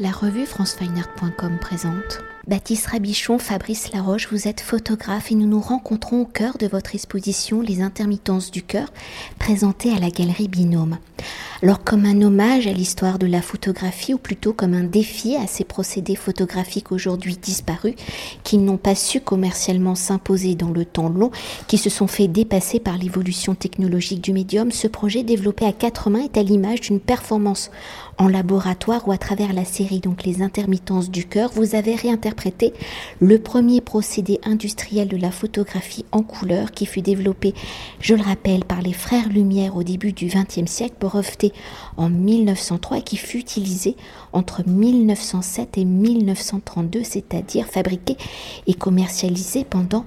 La revue francefineart.com présente. Baptiste Rabichon, Fabrice Laroche, vous êtes photographe et nous nous rencontrons au cœur de votre exposition Les intermittences du cœur, présentée à la galerie Binôme. Alors comme un hommage à l'histoire de la photographie ou plutôt comme un défi à ces procédés photographiques aujourd'hui disparus qui n'ont pas su commercialement s'imposer dans le temps long, qui se sont fait dépasser par l'évolution technologique du médium, ce projet développé à quatre mains est à l'image d'une performance en laboratoire ou à travers la série donc les intermittences du cœur, vous avez réinterprété le premier procédé industriel de la photographie en couleur qui fut développé, je le rappelle, par les frères Lumière au début du XXe siècle, breveté en 1903 et qui fut utilisé entre 1907 et 1932, c'est-à-dire fabriqué et commercialisé pendant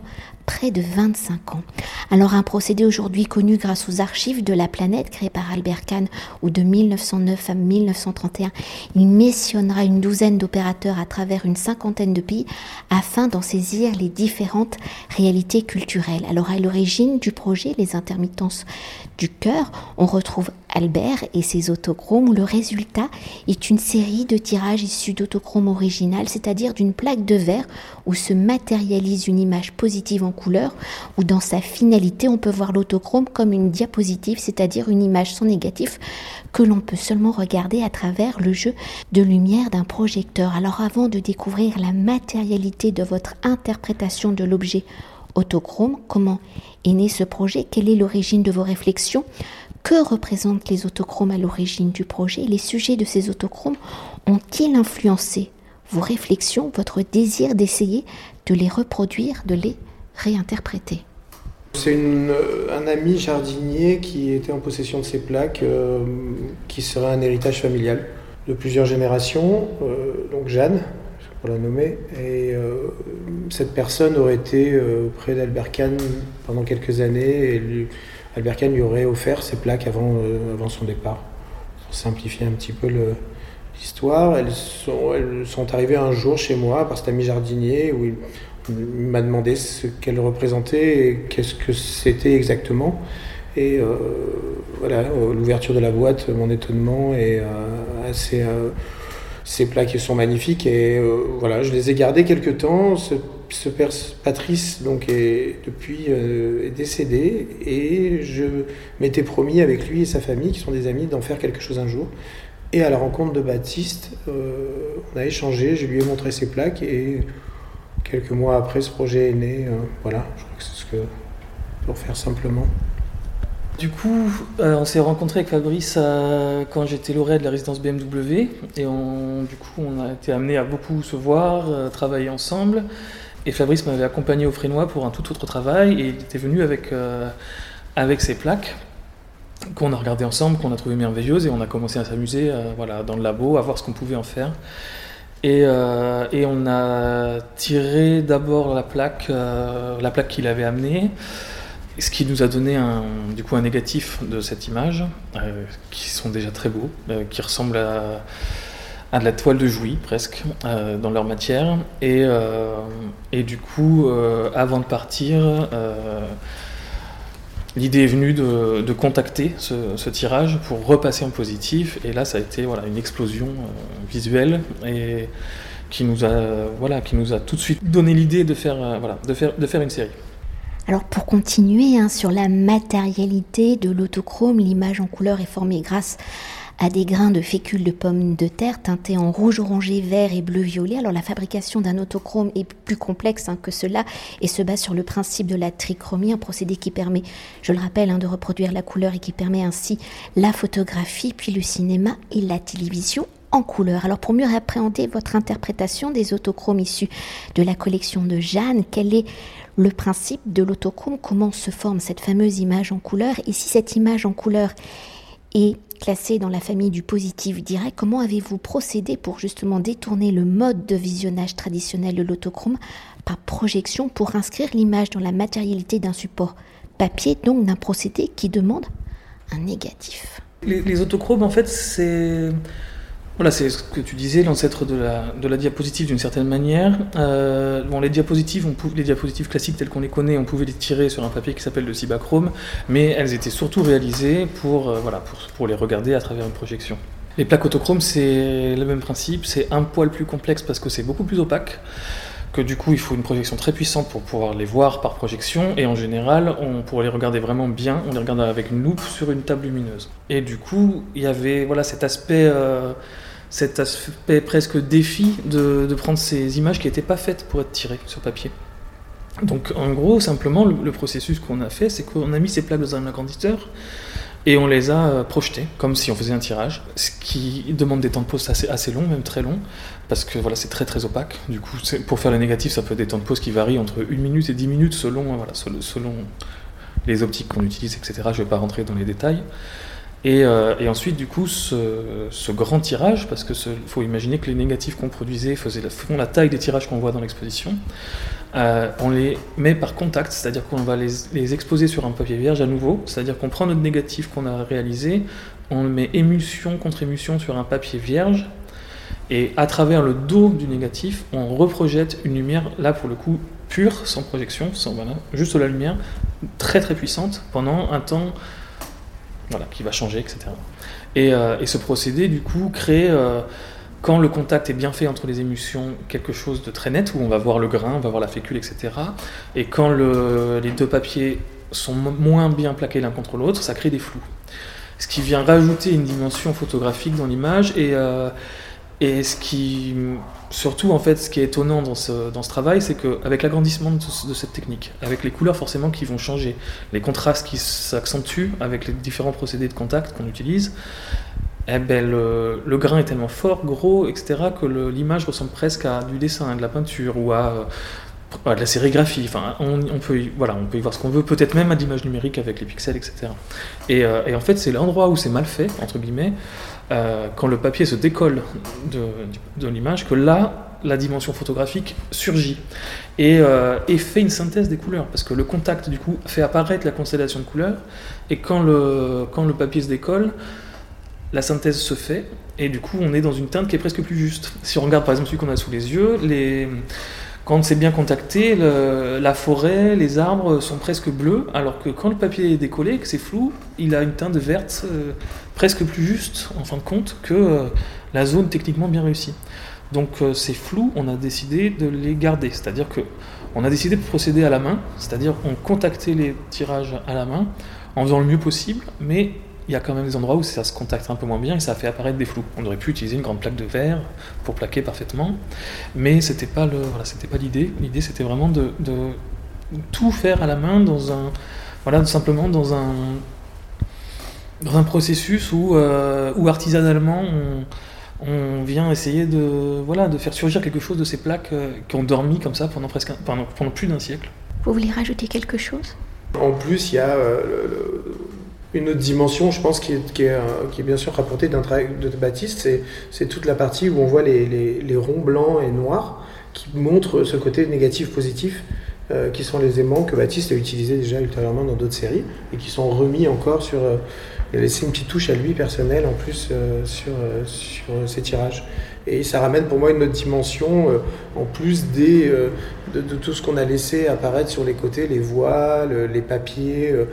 près de 25 ans. Alors un procédé aujourd'hui connu grâce aux archives de la planète créées par Albert Kahn ou de 1909 à 1931, il missionnera une douzaine d'opérateurs à travers une cinquantaine de pays afin d'en saisir les différentes réalités culturelles. Alors à l'origine du projet Les intermittences du cœur, on retrouve Albert et ses autochromes le résultat est une série de tirages issus d'autochromes originales, c'est-à-dire d'une plaque de verre où se matérialise une image positive en couleur, où dans sa finalité on peut voir l'autochrome comme une diapositive, c'est-à-dire une image sans négatif que l'on peut seulement regarder à travers le jeu de lumière d'un projecteur. Alors avant de découvrir la matérialité de votre interprétation de l'objet autochrome, comment est né ce projet, quelle est l'origine de vos réflexions, que représentent les autochromes à l'origine du projet? Les sujets de ces autochromes ont-ils influencé vos réflexions, votre désir d'essayer de les reproduire, de les réinterpréter? C'est un ami jardinier qui était en possession de ces plaques, euh, qui serait un héritage familial de plusieurs générations. Euh, donc Jeanne, pour la nommer, et euh, cette personne aurait été auprès d'Albert Kahn pendant quelques années, et Albert Kahn lui aurait offert ces plaques avant, avant son départ, pour simplifier un petit peu l'histoire. Elles sont, arrivées un jour chez moi par cet ami jardinier où il m'a demandé ce qu'elle représentait et qu'est-ce que c'était exactement. Et euh, voilà, l'ouverture de la boîte, mon étonnement est euh, assez. Euh, ces plaques sont magnifiques et voilà, je les ai gardées quelques temps. Ce, père Patrice donc est depuis est décédé et je m'étais promis avec lui et sa famille, qui sont des amis, d'en faire quelque chose un jour. Et à la rencontre de Baptiste, on a échangé, je lui ai montré ces plaques et quelques mois après, ce projet est né. Euh, voilà, je crois que c'est ce que pour faire simplement. Du coup, euh, on s'est rencontré avec Fabrice euh, quand j'étais lauréat de la résidence BMW et du coup, on a été amené à beaucoup se voir, travailler ensemble. Et Fabrice m'avait accompagné au Frénois pour un tout autre travail et il était venu avec, avec ses plaques qu'on a regardé ensemble, qu'on a trouvé merveilleuses et on a commencé à s'amuser voilà, dans le labo, à voir ce qu'on pouvait en faire. Euh, et, on a tiré d'abord la plaque, euh, la plaque qu'il avait amenée, ce qui nous a donné un, du coup un négatif de cette image, euh, qui sont déjà très beaux, qui ressemblent à, de la toile de Jouy presque, dans leur matière. Et, du coup, avant de partir, L'idée est venue de, contacter ce, tirage pour repasser en positif, et là ça a été voilà, une explosion euh, visuelle et qui nous, a, voilà, qui nous a tout de suite donné l'idée de, faire euh, voilà, de, faire, de faire une série. Alors pour continuer hein, sur la matérialité de l'autochrome, l'image en couleur est formée grâce à des grains de fécule de pommes de terre teintés en rouge, orangé, vert et bleu-violet. Alors la fabrication d'un autochrome est plus complexe hein, que cela et se base sur le principe de la trichromie, un procédé qui permet, je le rappelle, hein, de reproduire la couleur et qui permet ainsi la photographie, puis le cinéma et la télévision en couleur. Alors pour mieux appréhender votre interprétation des autochromes issus de la collection de Jeanne, quel est le principe de l'autochrome Comment se forme cette fameuse image en couleur. Et si cette image en couleur est classé dans la famille du positif direct, comment avez-vous procédé pour justement détourner le mode de visionnage traditionnel de l'autochrome par projection pour inscrire l'image dans la matérialité d'un support papier, donc d'un procédé qui demande un négatif? Les autochromes, en fait, c'est voilà, c'est ce que tu disais, l'ancêtre de la, de la diapositive d'une certaine manière. Euh, bon, les diapositives, les diapositives classiques telles qu'on les connaît, on pouvait les tirer sur un papier qui s'appelle le cibachrome, mais elles étaient surtout réalisées pour, euh, voilà, pour, pour, les regarder à travers une projection. Les plaques autochromes, c'est le même principe, c'est un poil plus complexe parce que c'est beaucoup plus opaque que du coup il faut une projection très puissante pour pouvoir les voir par projection et en général on pour les regarder vraiment bien on les regarde avec une loupe sur une table lumineuse et du coup il y avait voilà cet aspect euh, cet aspect presque défi de, de prendre ces images qui n'étaient pas faites pour être tirées sur papier donc en gros simplement le, processus qu'on a fait c'est qu'on a mis ces plaques dans un agrandisseur et on les a euh, projetés comme si on faisait un tirage, ce qui demande des temps de pause assez, assez longs, même très longs, parce que voilà, c'est très très opaque. Du coup, pour faire les négatifs, ça peut être des temps de pause qui varient entre 1 minute et 10 minutes selon, voilà, selon les optiques qu'on utilise, etc. Je ne vais pas rentrer dans les détails. Et, euh, et, ensuite, du coup, ce, grand tirage, parce que faut imaginer que les négatifs qu'on produisait faisaient la, font la taille des tirages qu'on voit dans l'exposition, euh, on les met par contact, c'est-à-dire qu'on va les, les, exposer sur un papier vierge à nouveau, c'est-à-dire qu'on prend notre négatif qu'on a réalisé, on le met émulsion contre émulsion sur un papier vierge, et à travers le dos du négatif, on reprojette une lumière, là pour le coup, pure, sans projection, sans, voilà, juste la lumière, très très puissante, pendant un temps voilà, qui va changer, etc. Et, euh, et, ce procédé, du coup, crée, euh, quand le contact est bien fait entre les émulsions, quelque chose de très net, où on va voir le grain, on va voir la fécule, etc. Et quand le, les deux papiers sont moins bien plaqués l'un contre l'autre, ça crée des flous. Ce qui vient rajouter une dimension photographique dans l'image et, euh, et ce qui, surtout en fait, ce qui est étonnant dans ce, dans ce travail, c'est qu'avec l'agrandissement de, cette technique, avec les couleurs forcément qui vont changer, les contrastes qui s'accentuent avec les différents procédés de contact qu'on utilise, eh ben le, le, grain est tellement fort, gros, etc., que l'image ressemble presque à du dessin, à de la peinture ou à, à de la sérigraphie. Enfin, on, peut y, voilà, on peut y voir ce qu'on veut, peut-être même à l'image numérique avec les pixels, etc. Et, euh, et en fait, c'est l'endroit où c'est mal fait, entre guillemets, euh, quand le papier se décolle de l'image, que là, la dimension photographique surgit et, euh, et, fait une synthèse des couleurs, parce que le contact, du coup, fait apparaître la constellation de couleurs, et quand le, quand le papier se décolle, la synthèse se fait, et du coup, on est dans une teinte qui est presque plus juste. Si on regarde par exemple celui qu'on a sous les yeux, les... quand c'est bien contacté, la forêt, les arbres sont presque bleus, alors que quand le papier est décollé, que c'est flou, il a une teinte verte euh, presque plus juste, en fin de compte, que euh, la zone techniquement bien réussie. Donc euh, ces flous, on a décidé de les garder, c'est-à-dire que on a décidé de procéder à la main, c'est-à-dire on contactait les tirages à la main en faisant le mieux possible, mais il y a quand même des endroits où ça se contacte un peu moins bien et ça fait apparaître des flous. On aurait pu utiliser une grande plaque de verre pour plaquer parfaitement, mais c'était pas le, voilà, c'était pas l'idée. L'idée c'était vraiment de, de, tout faire à la main dans un, voilà, simplement dans un, dans un processus où, euh, où artisanalement on, on, vient essayer de, voilà, de faire surgir quelque chose de ces plaques euh, qui ont dormi comme ça pendant presque, pendant, pendant plus d'un siècle. Vous voulez rajouter quelque chose? En plus, il y a euh, le, le une autre dimension, je pense, qui est, qui est, bien sûr rapportée d'un travail de Baptiste, c'est toute la partie où on voit les, ronds blancs et noirs qui montrent ce côté négatif-positif, euh, qui sont les aimants que Baptiste a utilisés déjà ultérieurement dans d'autres séries et qui sont remis encore sur. Euh, il a laissé une petite touche à lui personnelle en plus euh, sur, sur ces tirages. Et ça ramène pour moi une autre dimension, euh, en plus des, euh, de, de, tout ce qu'on a laissé apparaître sur les côtés, les voiles, les papiers. Euh,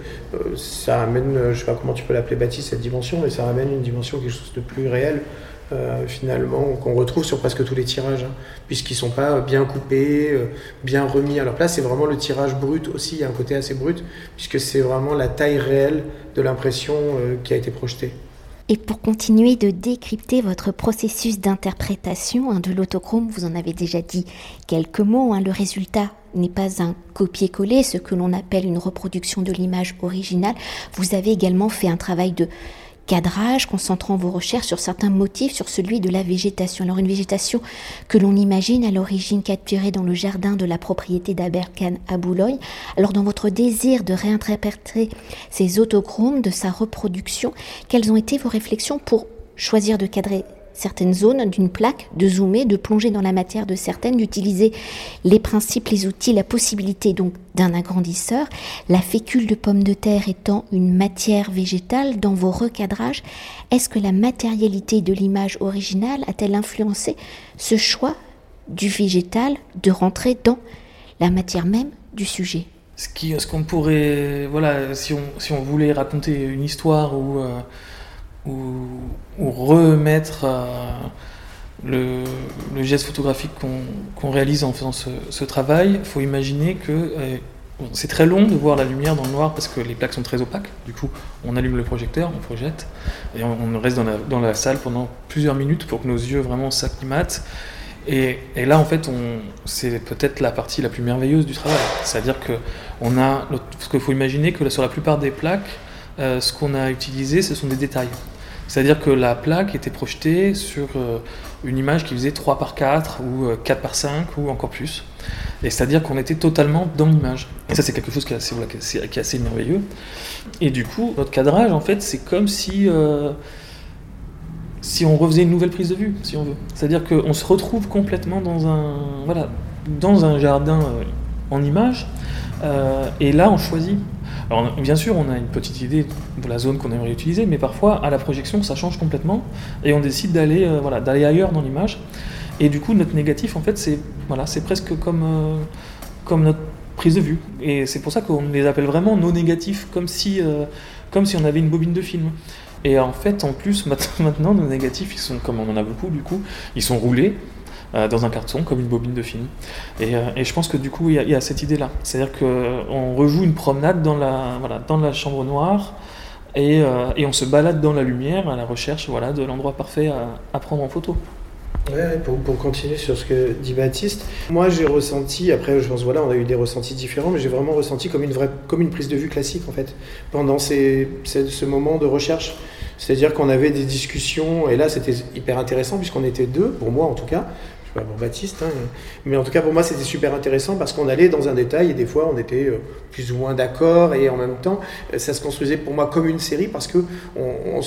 ça ramène, je sais pas comment tu peux l'appeler Baptiste, cette dimension, mais ça ramène une dimension, quelque chose de plus réel. Euh, finalement, qu'on retrouve sur presque tous les tirages, hein, puisqu'ils sont pas bien coupés, euh, bien remis à leur place. C'est vraiment le tirage brut aussi, il y a un côté assez brut, puisque c'est vraiment la taille réelle de l'impression euh, qui a été projetée. Et pour continuer de décrypter votre processus d'interprétation hein, de l'autochrome, vous en avez déjà dit quelques mots, hein, le résultat n'est pas un copier-coller, ce que l'on appelle une reproduction de l'image originale. Vous avez également fait un travail de cadrage, concentrant vos recherches sur certains motifs, sur celui de la végétation. Alors une végétation que l'on imagine à l'origine capturée dans le jardin de la propriété d'Abercan à Boulogne. Alors dans votre désir de réinterpréter ces autochromes, de sa reproduction, quelles ont été vos réflexions pour choisir de cadrer certaines zones d'une plaque, de zoomer, de plonger dans la matière de certaines, d'utiliser les principes, les outils, la possibilité donc d'un agrandisseur, la fécule de pomme de terre étant une matière végétale dans vos recadrages, est-ce que la matérialité de l'image originale a-t-elle influencé ce choix du végétal de rentrer dans la matière même du sujet? Ce qu'on pourrait, voilà, si on, si on voulait raconter une histoire ou euh, ou, remettre le, geste photographique qu'on réalise en faisant ce, travail, il faut imaginer que c'est très long de voir la lumière dans le noir parce que les plaques sont très opaques. Du coup, on allume le projecteur, on projette, et on, reste dans la, salle pendant plusieurs minutes pour que nos yeux vraiment s'acclimatent. Et, là, en fait, c'est peut-être la partie la plus merveilleuse du travail. C'est-à-dire que on a, qu'il faut imaginer que sur la plupart des plaques, euh, ce qu'on a utilisé, ce sont des détails. C'est-à-dire que la plaque était projetée sur euh, une image qui faisait 3 par 4 ou 4 euh, par 5 ou encore plus. Et c'est-à-dire qu'on était totalement dans l'image. Et ça, c'est quelque chose qui est, assez, merveilleux. Et du coup, notre cadrage, en fait, c'est comme si, si on refaisait une nouvelle prise de vue, si on veut. C'est-à-dire qu'on se retrouve complètement dans un, voilà, dans un jardin en image. et là, on choisit alors bien sûr, on a une petite idée de la zone qu'on aimerait utiliser, mais parfois à la projection, ça change complètement et on décide d'aller euh, d'aller ailleurs dans l'image. Et du coup, notre négatif, en fait, c'est voilà, presque comme, euh, comme notre prise de vue. Et c'est pour ça qu'on les appelle vraiment nos négatifs, comme si, euh, comme si on avait une bobine de film. Et en fait, en plus, maintenant, nos négatifs, sont, comme on en a beaucoup du coup, ils sont roulés. Euh, dans un carton comme une bobine de film. Et, euh, je pense que du coup, il y, a cette idée-là. C'est-à-dire qu'on rejoue une promenade dans la, voilà, dans la chambre noire et, euh, on se balade dans la lumière à la recherche voilà, de l'endroit parfait à, prendre en photo. Ouais, pour, pour, continuer sur ce que dit Baptiste, moi j'ai ressenti, après je pense voilà, on a eu des ressentis différents, mais j'ai vraiment ressenti comme une, vraie, comme une prise de vue classique en fait, pendant ces, ce moment de recherche. C'est-à-dire qu'on avait des discussions, et là c'était hyper intéressant puisqu'on était deux, pour moi en tout cas, je sais pas Baptiste, hein, mais en tout cas pour moi c'était super intéressant parce qu'on allait dans un détail et des fois on était euh, plus ou moins d'accord et en même temps euh, ça se construisait pour moi comme une série parce que on,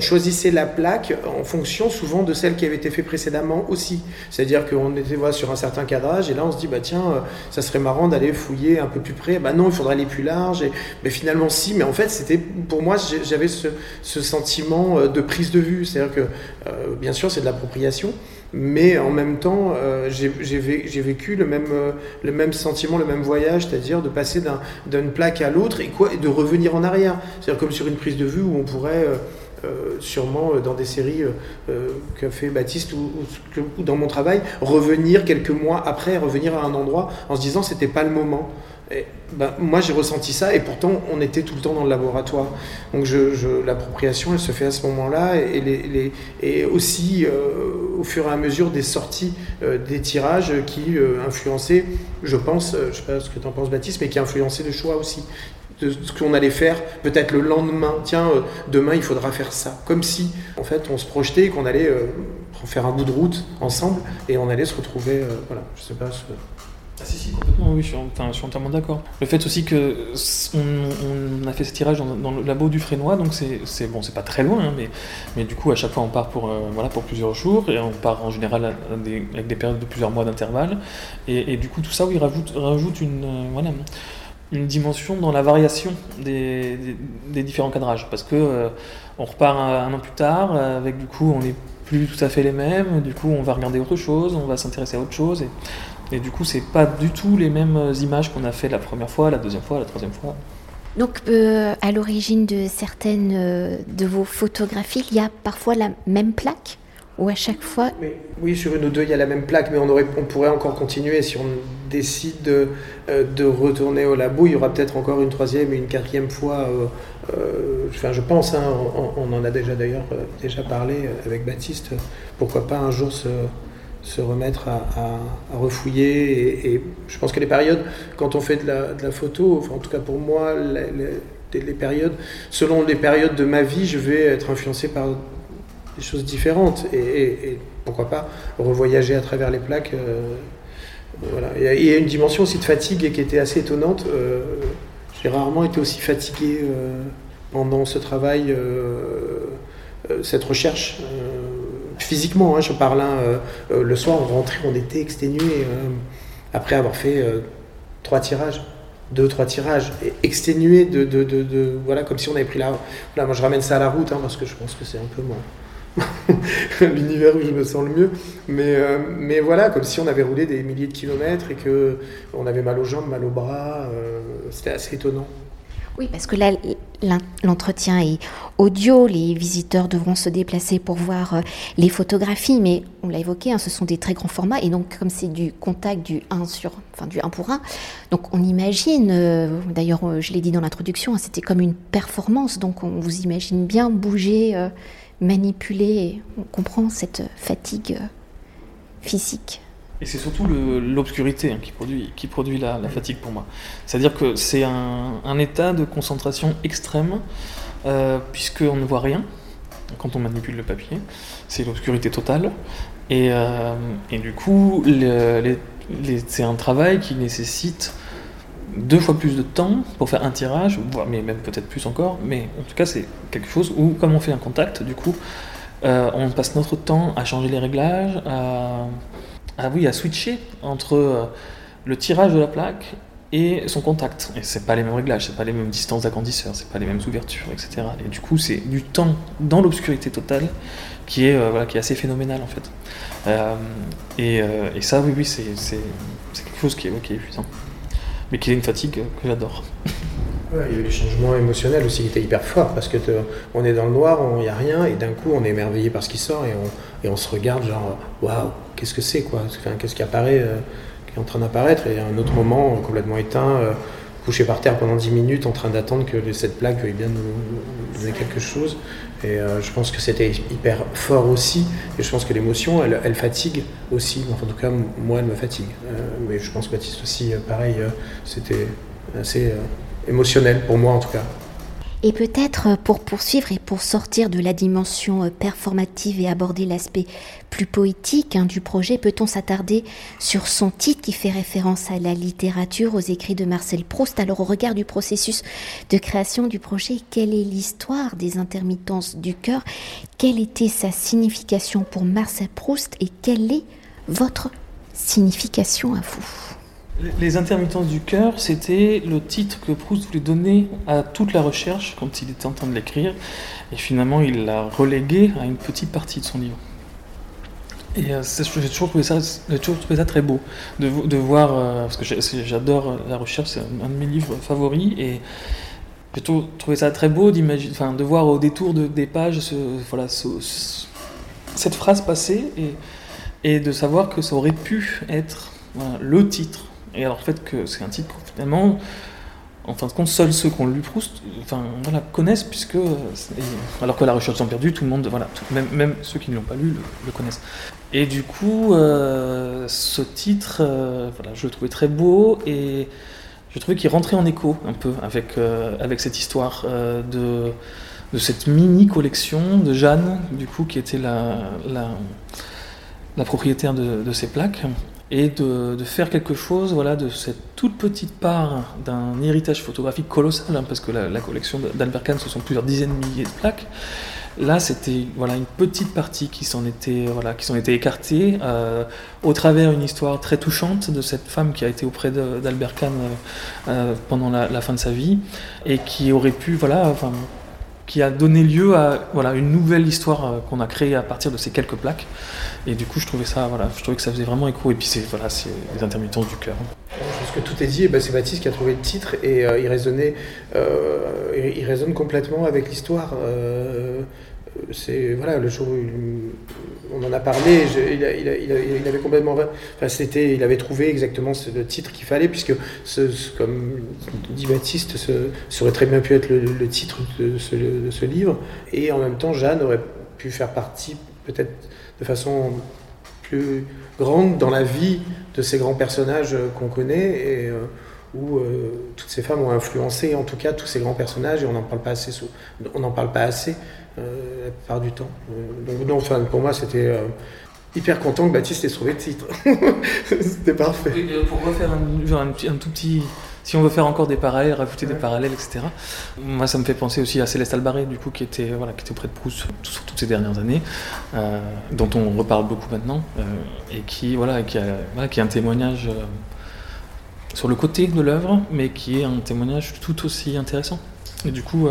choisissait la plaque en fonction souvent de celle qui avait été faite précédemment aussi. C'est-à-dire qu'on était sur un certain cadrage et là on se dit bah tiens euh, ça serait marrant d'aller fouiller un peu plus près. Bah non il faudrait aller plus large mais finalement si mais en fait c'était pour moi j'avais ce, sentiment de prise de vue. C'est-à-dire que bien sûr c'est de l'appropriation mais en même temps, euh, j'ai vécu le même, euh, le même sentiment, le même voyage, c'est-à-dire de passer d'une plaque à l'autre et, et de revenir en arrière. C'est-à-dire comme sur une prise de vue où on pourrait euh, sûrement dans des séries qu'a fait Baptiste ou, dans mon travail, revenir quelques mois après, revenir à un endroit en se disant c'était pas le moment. Ben, moi, j'ai ressenti ça, et pourtant, on était tout le temps dans le laboratoire. Donc, l'appropriation, elle se fait à ce moment-là, et, aussi euh, au fur et à mesure des sorties euh, des tirages qui euh, influençaient, je pense, je sais pas ce que tu en penses, Baptiste, mais qui influençaient le choix aussi de ce qu'on allait faire peut-être le lendemain. Tiens, demain, il faudra faire ça. Comme si, en fait, on se projetait qu'on allait faire un bout de route ensemble, et on allait se retrouver. voilà, je sais pas. Ce... Ah si, si, complètement, oui, je suis, entièrement d'accord. Le fait aussi que on, a fait ce tirage dans, le labo du Frénois, donc c'est bon, c'est pas très loin, hein, mais, mais du coup, à chaque fois, on part pour, euh, voilà, pour plusieurs jours, et on part en général avec des périodes de plusieurs mois d'intervalle, et, du coup, tout ça, oui, rajoute, rajoute une, euh, voilà, une dimension dans la variation des, des, différents cadrages, parce que euh, on repart un, an plus tard, avec du coup, on n'est plus tout à fait les mêmes, du coup, on va regarder autre chose, on va s'intéresser à autre chose, et et du coup, c'est pas du tout les mêmes euh, images qu'on a fait la première fois, la deuxième fois, la troisième fois. Donc, euh, à l'origine de certaines euh, de vos photographies, il y a parfois la même plaque? Ou à chaque fois Oui, sur une ou deux, il y a la même plaque, mais on, aurait, on pourrait encore continuer. Si on décide de, de retourner au labo, il y aura peut-être encore une troisième et une quatrième fois. enfin, je pense, hein, on, en a déjà d'ailleurs déjà parlé avec Baptiste. Pourquoi pas un jour se remettre à, refouiller. Et, je pense que les périodes, quand on fait de la, photo, en tout cas pour moi, les, périodes, selon les périodes de ma vie, je vais être influencé par des choses différentes. Et, pourquoi pas revoyager à travers les plaques. Euh, voilà. Il y a une dimension aussi de fatigue qui était assez étonnante. Euh, j'ai rarement été aussi fatigué euh, pendant ce travail, cette recherche physiquement, hein, je parle, hein, le soir on rentrait, on était exténué après avoir fait trois tirages deux trois tirages exténué de, de, de, voilà comme si on avait pris la voilà moi je ramène ça à la route hein, parce que je pense que c'est un peu mon l'univers où je me sens le mieux. Mais mais voilà comme si on avait roulé des milliers de kilomètres et que on avait mal aux jambes mal aux bras c'était assez étonnant. Oui, parce que là, l'entretien est audio, les visiteurs devront se déplacer pour voir euh, les photographies, mais on l'a évoqué, hein, ce sont des très grands formats, et donc comme c'est du contact du 1 sur, enfin du 1 pour 1, donc on imagine, euh, d'ailleurs euh, je l'ai dit dans l'introduction, hein, c'était comme une performance, donc on vous imagine bien bouger, manipuler, on comprend cette fatigue physique. Et c'est surtout l'obscurité hein, qui produit, qui produit la, fatigue pour moi. C'est-à-dire que c'est un, état de concentration extrême, euh, puisqu'on ne voit rien quand on manipule le papier. C'est l'obscurité totale. Et, euh, du coup, c'est un travail qui nécessite deux fois plus de temps pour faire un tirage, mais même peut-être plus encore. Mais en tout cas, c'est quelque chose où, comme on fait un contact, du coup, euh, on passe notre temps à changer les réglages, à oui, à switcher entre euh, le tirage de la plaque et son contact. Et c'est pas les mêmes réglages, c'est pas les mêmes distances d'agrandisseur, c'est pas les mêmes ouvertures, etc. Et du coup, c'est du temps dans l'obscurité totale qui est, euh, voilà, qui est assez phénoménal en fait. Et, et, ça, oui, oui, c'est quelque chose qui est, qui est épuisant. Mais qui est une fatigue que j'adore. il y a eu des changements émotionnels aussi qui étaient hyper forts parce que on est dans le noir, il n'y a rien et d'un coup on est émerveillé par ce qui sort et on, se regarde genre waouh, qu'est-ce que c'est quoi? Qu'est-ce qui apparaît, euh, qui est en train d'apparaître? Et un autre moment complètement éteint, euh, couché par terre pendant 10 minutes en train d'attendre que cette plaque veuille bien nous, donner quelque chose. Et euh, je pense que c'était hyper fort aussi et je pense que l'émotion elle, elle, fatigue aussi. en tout cas, moi elle me fatigue. mais je pense que Baptiste aussi, pareil, c'était assez émotionnel pour moi en tout cas. Et peut-être pour poursuivre et pour sortir de la dimension euh, performative et aborder l'aspect plus poétique hein, du projet, peut-on s'attarder sur son titre qui fait référence à la littérature, aux écrits de Marcel Proust? Alors au regard du processus de création du projet, quelle est l'histoire des intermittences du cœur? Quelle était sa signification pour Marcel Proust? Et quelle est votre signification à vous? Les intermittences du cœur, c'était le titre que Proust voulait donner à toute la recherche quand il était en train de l'écrire, et finalement il l'a relégué à une petite partie de son livre. Et euh, j'ai toujours, trouvé ça, toujours trouvé ça très beau de, voir, euh, parce que j'adore la recherche, c'est un, de mes livres favoris, et j'ai toujours trouvé ça très beau de voir au détour de, des pages voilà, cette phrase passer, et de savoir que ça aurait pu être le titre et alors, le fait que c'est un titre finalement, en fin de compte, seuls ceux qui ont lu Proust enfin, connaissent, puisque. Alors que La Recherche sans perdu, tout le monde, voilà, même, ceux qui ne l'ont pas lu le, connaissent. Et du coup, euh, ce titre, euh, voilà, je le trouvais très beau et je trouvais qu'il rentrait en écho un peu avec, euh, avec cette histoire de, de cette mini collection de Jeanne, du coup, qui était la, la propriétaire de, ces plaques et de, faire quelque chose voilà, de cette toute petite part d'un héritage photographique colossal, hein, parce que la, collection d'Albert Kahn, ce sont plusieurs dizaines de milliers de plaques. Là, c'était voilà, une petite partie qui s'en était, voilà, qui était écartée euh, au travers d'une histoire très touchante de cette femme qui a été auprès d'Albert Kahn euh, euh, pendant la, la, fin de sa vie et qui aurait pu voilà, enfin, qui a donné lieu à voilà, une nouvelle histoire euh, qu'on a créée à partir de ces quelques plaques. Et du coup, je trouvais ça, voilà, je trouvais que ça faisait vraiment écho. Et puis, c'est voilà, les intermittences du cœur. Je pense que tout est dit. Ben, c'est Baptiste qui a trouvé le titre et euh, il, résonnait, euh, il résonne complètement avec l'histoire c'est voilà le jour où on en a parlé, il, avait complètement, enfin c'était, il avait trouvé exactement le titre qu'il fallait puisque ce, comme dit Baptiste, ce, ça aurait très bien pu être le, titre de ce, livre. Et en même temps Jeanne aurait pu faire partie peut-être de façon plus grande dans la vie de ces grands personnages qu'on connaît et euh, où euh, toutes ces femmes ont influencé en tout cas tous ces grands personnages et on n'en parle pas assez on n'en parle pas assez la plupart du temps. Euh, donc, enfin, pour moi, c'était euh, hyper content que Baptiste ait trouvé le titre. C'était parfait. pour refaire un, un, tout petit. Si on veut faire encore des parallèles, rajouter des parallèles, etc. Moi, ça me fait penser aussi à Céleste Albaré, du coup, qui était, voilà, qui était auprès de Proust sur toutes ces dernières années, dont on reparle beaucoup maintenant, et qui, voilà, qui, a, qui est un témoignage sur le côté de l'œuvre, mais qui est un témoignage tout aussi intéressant. Et du coup,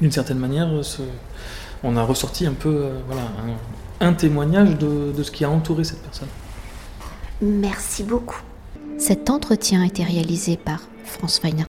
d'une certaine manière, on a ressorti un peu euh, voilà, un, témoignage de, de, ce qui a entouré cette personne. Merci beaucoup. Cet entretien a été réalisé par France Weiner